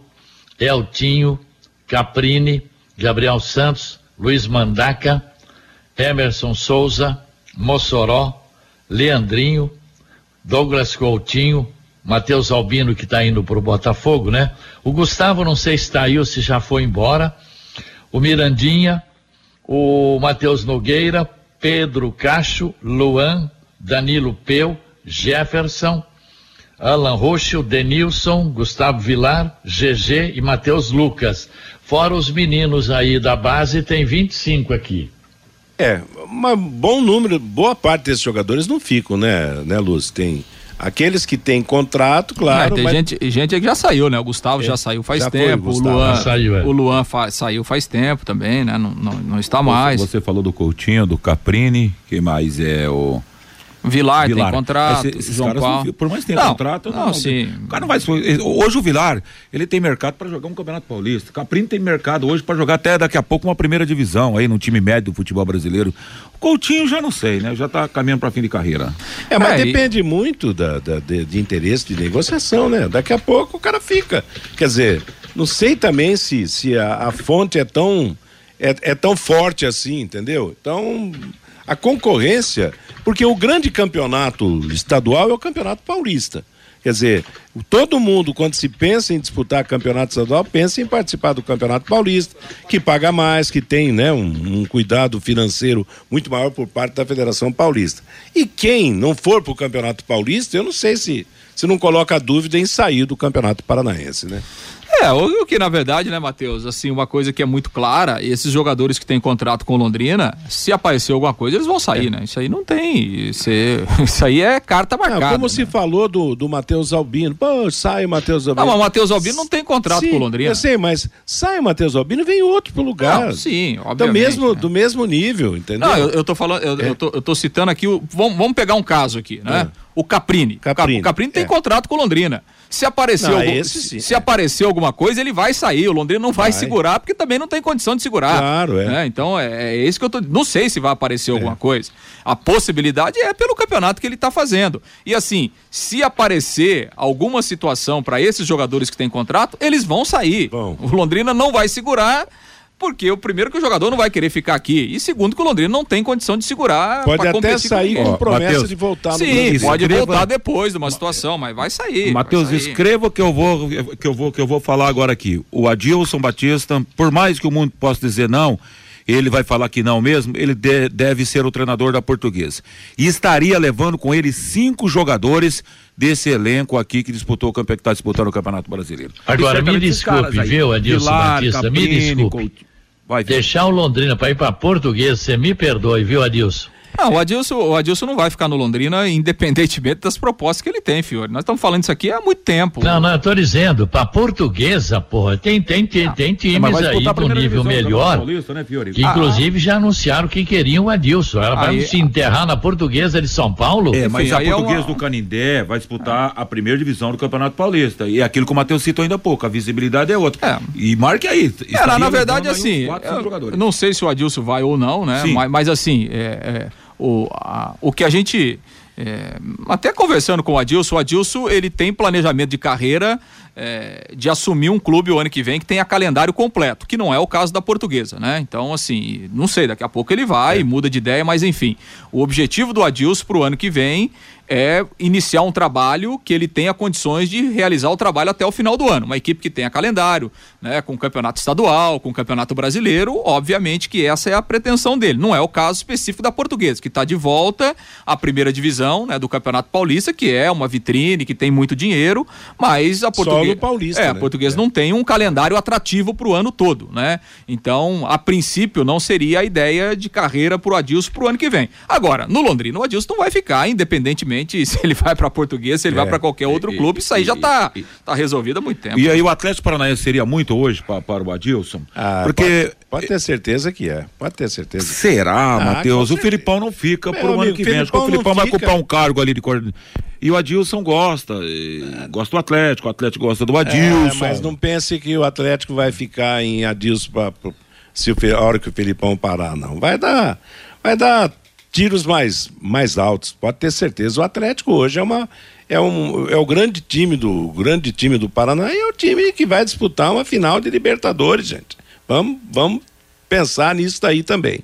Eltinho, Caprini, Gabriel Santos, Luiz Mandaca, Emerson Souza, Mossoró, Leandrinho, Douglas Coutinho, Matheus Albino, que está indo para o Botafogo, né? O Gustavo, não sei se está aí ou se já foi embora. O Mirandinha, o Matheus Nogueira, Pedro Cacho, Luan, Danilo Peu, Jefferson, Alan Roxo, Denilson, Gustavo Vilar, GG e Matheus Lucas. Fora os meninos aí da base, tem 25 aqui. É, um bom número, boa parte desses jogadores não ficam, né, né, Luz? Tem Aqueles que têm contrato, claro. É, tem mas... gente, gente que já saiu, né? O Gustavo é, já saiu faz já tempo. Foi, o, Luan, saiu, é. o Luan fa saiu faz tempo também, né? Não, não, não está mais. Você, você falou do Coutinho, do Caprini, que mais é o. Vilar, Vilar. tem contrato, Esse, João Paulo. Não, por mais que tenha não, contrato, não, não, sim. O cara não vai. Hoje o Vilar, ele tem mercado para jogar um Campeonato Paulista. Caprini tem mercado hoje para jogar até daqui a pouco uma primeira divisão aí no time médio do futebol brasileiro. O Coutinho já não sei, né? Já tá caminhando para fim de carreira. É, mas é, depende e... muito da, da de, de, interesse de negociação, né? Daqui a pouco o cara fica. Quer dizer, não sei também se, se a, a fonte é tão é, é tão forte assim, entendeu? Então a concorrência, porque o grande campeonato estadual é o campeonato paulista. Quer dizer, todo mundo, quando se pensa em disputar campeonato estadual, pensa em participar do campeonato paulista, que paga mais, que tem né, um, um cuidado financeiro muito maior por parte da Federação Paulista. E quem não for para o campeonato paulista, eu não sei se, se não coloca dúvida em sair do campeonato paranaense, né? É, o, que na verdade, né, Matheus, assim, uma coisa que é muito clara, esses jogadores que têm contrato com Londrina, se aparecer alguma coisa, eles vão sair, é. né? Isso aí não tem, isso, isso aí é carta marcada. Não, como né? se falou do, do Matheus Albino, pô, sai o Matheus Albino. Não, mas o Matheus Albino não tem contrato sim, com Londrina. Eu sei, mas sai o Matheus Albino vem outro pro lugar. Não, sim, obviamente. Do mesmo, né? do mesmo nível, entendeu? Não, eu, eu tô falando, eu, é. eu, tô, eu tô citando aqui, o, vamos, vamos pegar um caso aqui, né? É. O Caprini. Caprini. O Caprini tem é. contrato com Londrina. Se aparecer, não, algum, se, se aparecer alguma coisa, ele vai sair. O Londrina não vai, vai, segurar, porque também não tem condição de segurar. Claro, é. Né? Então é, é isso que eu tô. Não sei se vai aparecer é. alguma coisa. A possibilidade é pelo campeonato que ele está fazendo. E assim, se aparecer alguma situação para esses jogadores que têm contrato, eles vão sair. Bom. O Londrina não vai segurar porque o primeiro que o jogador não vai querer ficar aqui e segundo que o Londrina não tem condição de segurar pode até sair com, com promessa Mateus, de voltar no sim pode escreva... voltar depois de uma situação mas vai sair Matheus escreva que eu vou que eu vou que eu vou falar agora aqui. O Adilson Batista por mais que o mundo possa dizer não ele vai falar que não mesmo, ele de, deve ser o treinador da portuguesa. E estaria levando com ele cinco jogadores desse elenco aqui que disputou o campeonato, que está disputando o Campeonato Brasileiro. Agora, me desculpe, viu, Adilson Pilar, Batista, Caprini, me desculpe. Vai, Deixar o Londrina para ir para Português, você me perdoe, viu, Adilson? Não, o Adilson, o Adilson não vai ficar no Londrina independentemente das propostas que ele tem, Fiore. Nós estamos falando isso aqui há muito tempo. Não, não, eu tô dizendo, pra portuguesa, porra, tem, tem, tem, tem times aí do nível melhor, Paulista, né, que ah, inclusive ah, já anunciaram que queriam o Adilson. Ela vai se enterrar na portuguesa de São Paulo. É, mas a portuguesa é uma... do Canindé vai disputar a primeira divisão do Campeonato Paulista. E é aquilo que o Matheus citou ainda há pouco, a visibilidade é outra. É. E marque aí. É, na verdade, assim, eu, não sei se o Adilson vai ou não, né? Mas, mas, assim, é, é o, a, o que a gente. É, até conversando com o Adilson, o Adilson ele tem planejamento de carreira é, de assumir um clube o ano que vem que tenha calendário completo, que não é o caso da portuguesa, né? Então, assim, não sei, daqui a pouco ele vai, é. muda de ideia, mas enfim, o objetivo do Adilson para o ano que vem é iniciar um trabalho que ele tenha condições de realizar o trabalho até o final do ano. Uma equipe que tenha calendário, né, com campeonato estadual, com campeonato brasileiro, obviamente que essa é a pretensão dele. Não é o caso específico da Portuguesa, que está de volta à primeira divisão né, do Campeonato Paulista, que é uma vitrine, que tem muito dinheiro, mas a Portuguesa. Paulista. É, né? a Portuguesa é. não tem um calendário atrativo para o ano todo, né? Então, a princípio, não seria a ideia de carreira para o Adilson para o ano que vem. Agora, no Londrina, o Adilson não vai ficar, independentemente se ele vai para Português, se ele é, vai para qualquer outro e, clube, isso aí e, já está tá resolvido há muito tempo. E aí o Atlético Paranaense seria muito hoje para o Adilson? Ah, porque pode, pode, ter certeza que é. Pode ter certeza. Será, ah, Matheus? O Filipão não fica Meu pro ano que vem. Acho que o Filipão vai ocupar um cargo ali de coordenador. E o Adilson gosta, gosta do Atlético, o Atlético gosta do Adilson. É, mas não pense que o Atlético vai ficar em Adilson pra, pra, se a hora que o Filipão parar, não. Vai dar, vai dar tiros mais, mais altos, pode ter certeza. O Atlético hoje é uma é, um, é o grande time do grande time do Paraná e é o time que vai disputar uma final de Libertadores, gente. Vamos, vamos pensar nisso daí também.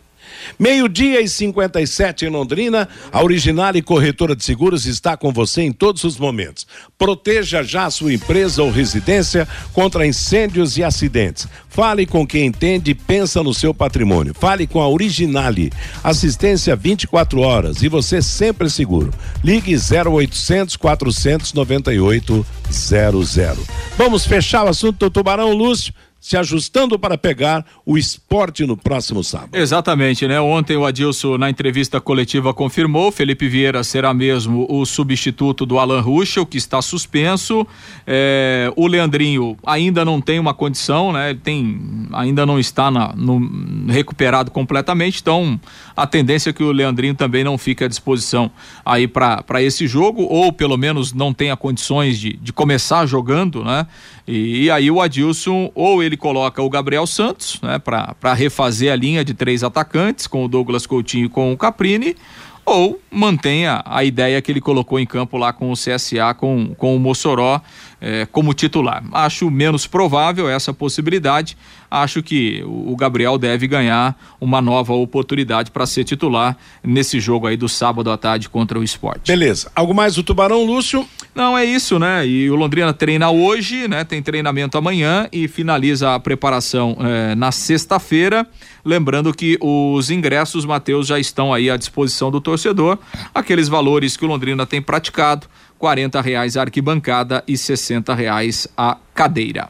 Meio-dia e 57 em Londrina, a Original e Corretora de Seguros está com você em todos os momentos. Proteja já sua empresa ou residência contra incêndios e acidentes. Fale com quem entende e pensa no seu patrimônio. Fale com a Originale. Assistência 24 horas e você sempre seguro. Ligue 0800 498 0 0. Vamos fechar o assunto do Tubarão Lúcio se ajustando para pegar o esporte no próximo sábado. Exatamente, né? Ontem o Adilson, na entrevista coletiva, confirmou: Felipe Vieira será mesmo o substituto do Alan Ruschel, que está suspenso. É, o Leandrinho ainda não tem uma condição, né? Ele tem, ainda não está na, no, recuperado completamente, então a tendência é que o Leandrinho também não fique à disposição aí para esse jogo, ou pelo menos não tenha condições de, de começar jogando, né? E, aí o Adilson, ou ele coloca o Gabriel Santos, né, para refazer a linha de três atacantes, com o Douglas Coutinho e com o Caprini, ou mantenha a ideia que ele colocou em campo lá com o CSA, com, com o Mossoró eh, como titular. Acho menos provável essa possibilidade. Acho que o Gabriel deve ganhar uma nova oportunidade para ser titular nesse jogo aí do sábado à tarde contra o esporte. Beleza. Algo mais do Tubarão, Lúcio? Não, é isso, né? E o Londrina treina hoje, né? Tem treinamento amanhã e finaliza a preparação eh, na sexta-feira. Lembrando que os ingressos, Matheus, já estão aí à disposição do torcedor. Aqueles valores que o Londrina tem praticado: quarenta reais a arquibancada e sessenta reais a cadeira.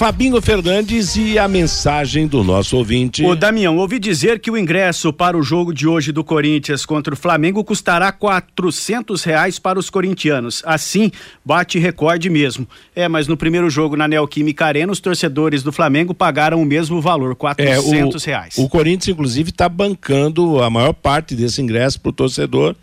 Fabinho Fernandes e a mensagem do nosso ouvinte. O Damião, ouvi dizer que o ingresso para o jogo de hoje do Corinthians contra o Flamengo custará quatrocentos reais para os corintianos. Assim, bate recorde mesmo. É, mas no primeiro jogo na Neoquímica Arena, os torcedores do Flamengo pagaram o mesmo valor, quatrocentos é, reais. O Corinthians, inclusive, está bancando a maior parte desse ingresso para o torcedor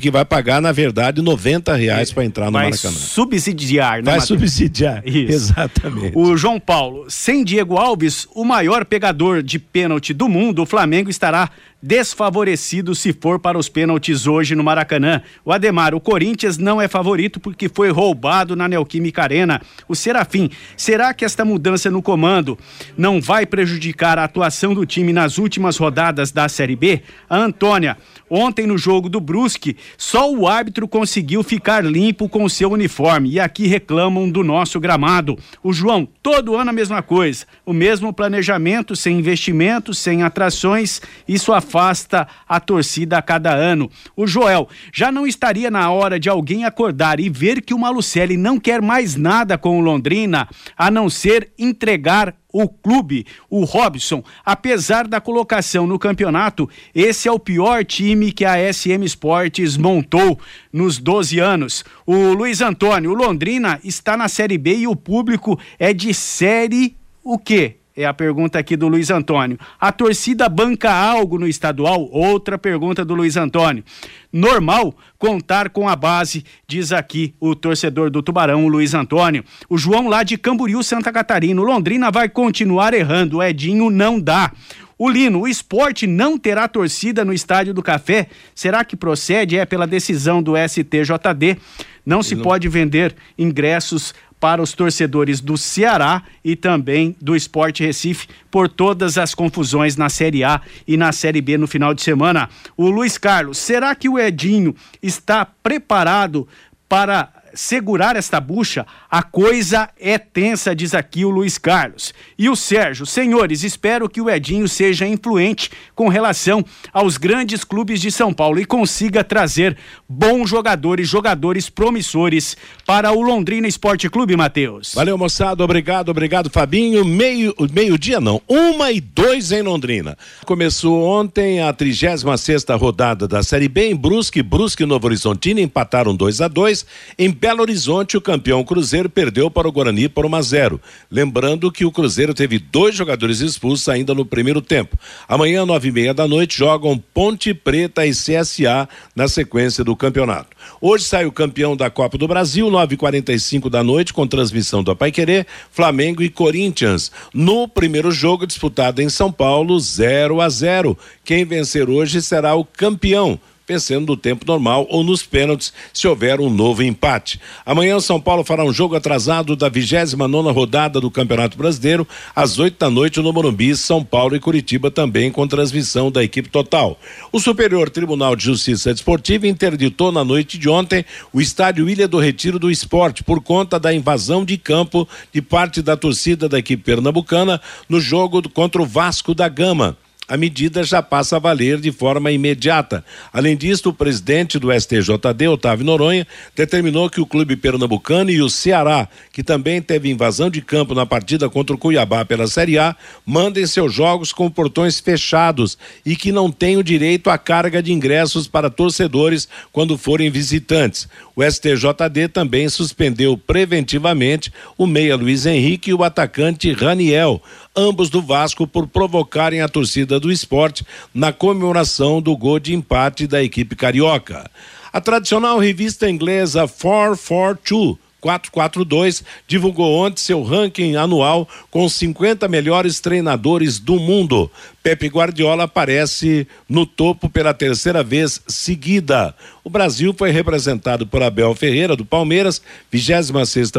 que vai pagar, na verdade, 90 reais para entrar no vai Maracanã. subsidiar, né? Vai Mateus? subsidiar, Isso. exatamente. O João Paulo, sem Diego Alves, o maior pegador de pênalti do mundo, o Flamengo estará desfavorecido se for para os pênaltis hoje no Maracanã. O Ademar, o Corinthians não é favorito porque foi roubado na Neoquímica Arena. O Serafim, será que esta mudança no comando não vai prejudicar a atuação do time nas últimas rodadas da Série B? A Antônia, ontem no jogo do Brusque, só o árbitro conseguiu ficar limpo com o seu uniforme e aqui reclamam do nosso gramado. O João, todo ano a mesma coisa, o mesmo planejamento, sem investimentos, sem atrações, isso afasta afasta a torcida a cada ano. O Joel, já não estaria na hora de alguém acordar e ver que o Malucelli não quer mais nada com o Londrina, a não ser entregar o clube, o Robson, apesar da colocação no campeonato, esse é o pior time que a SM Esportes montou nos 12 anos. O Luiz Antônio, o Londrina está na Série B e o público é de série o quê? É a pergunta aqui do Luiz Antônio. A torcida banca algo no estadual? Outra pergunta do Luiz Antônio. Normal contar com a base, diz aqui o torcedor do Tubarão, o Luiz Antônio. O João lá de Camboriú, Santa Catarina. O Londrina vai continuar errando. O Edinho não dá. O Lino, o esporte não terá torcida no Estádio do Café? Será que procede? É pela decisão do STJD. Não se pode vender ingressos para os torcedores do Ceará e também do Esporte Recife por todas as confusões na Série A e na Série B no final de semana. O Luiz Carlos, será que o Edinho está preparado para segurar esta bucha, a coisa é tensa, diz aqui o Luiz Carlos. E o Sérgio, senhores, espero que o Edinho seja influente com relação aos grandes clubes de São Paulo e consiga trazer bons jogadores, jogadores promissores para o Londrina Esporte Clube, Matheus. Valeu, moçada, obrigado, obrigado, Fabinho. Meio, meio dia não, uma e dois em Londrina. Começou ontem a 36 sexta rodada da Série B em Brusque, Brusque e Novo Horizontino empataram 2 a 2 em Belo Horizonte, o campeão Cruzeiro perdeu para o Guarani por 1 a 0. Lembrando que o Cruzeiro teve dois jogadores expulsos ainda no primeiro tempo. Amanhã, nove e meia da noite, jogam Ponte Preta e CSA na sequência do campeonato. Hoje sai o campeão da Copa do Brasil, 9h45 da noite, com transmissão do Apaiquerê, Flamengo e Corinthians. No primeiro jogo disputado em São Paulo, 0 a 0. Quem vencer hoje será o campeão vencendo no tempo normal ou nos pênaltis, se houver um novo empate. Amanhã São Paulo fará um jogo atrasado da 29 nona rodada do Campeonato Brasileiro, às 8 da noite no Morumbi, São Paulo e Curitiba também com transmissão da equipe total. O Superior Tribunal de Justiça Desportiva interditou na noite de ontem o estádio Ilha do Retiro do Esporte por conta da invasão de campo de parte da torcida da equipe pernambucana no jogo contra o Vasco da Gama a medida já passa a valer de forma imediata. Além disso, o presidente do STJD, Otávio Noronha, determinou que o clube pernambucano e o Ceará, que também teve invasão de campo na partida contra o Cuiabá pela Série A, mandem seus jogos com portões fechados e que não tenham direito à carga de ingressos para torcedores quando forem visitantes. O STJD também suspendeu preventivamente o meia Luiz Henrique e o atacante Raniel, ambos do Vasco, por provocarem a torcida do esporte na comemoração do gol de empate da equipe carioca. A tradicional revista inglesa 442 442 divulgou ontem seu ranking anual com 50 melhores treinadores do mundo. Pepe Guardiola aparece no topo pela terceira vez seguida. O Brasil foi representado por Abel Ferreira, do Palmeiras, 26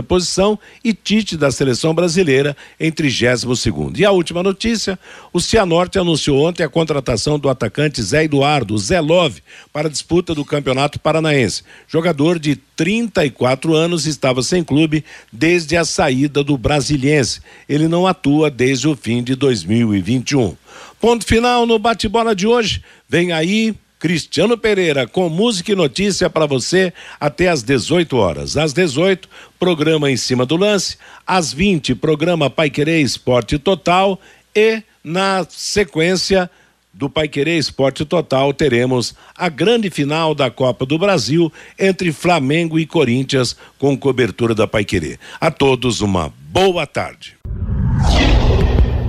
posição, e Tite, da seleção brasileira, em 32. E a última notícia: o Cianorte anunciou ontem a contratação do atacante Zé Eduardo, Zé Love, para a disputa do Campeonato Paranaense. Jogador de 34 anos estava sem clube desde a saída do Brasiliense. Ele não atua desde o fim de 2021. Ponto final no bate-bola de hoje. Vem aí Cristiano Pereira com música e notícia para você até às 18 horas. Às 18, programa em cima do lance. Às 20, programa Pai Querer Esporte Total. E na sequência do Pai Querer Esporte Total, teremos a grande final da Copa do Brasil entre Flamengo e Corinthians com cobertura da Pai Querer. A todos uma boa tarde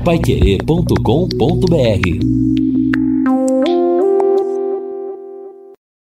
paiquerê.com.br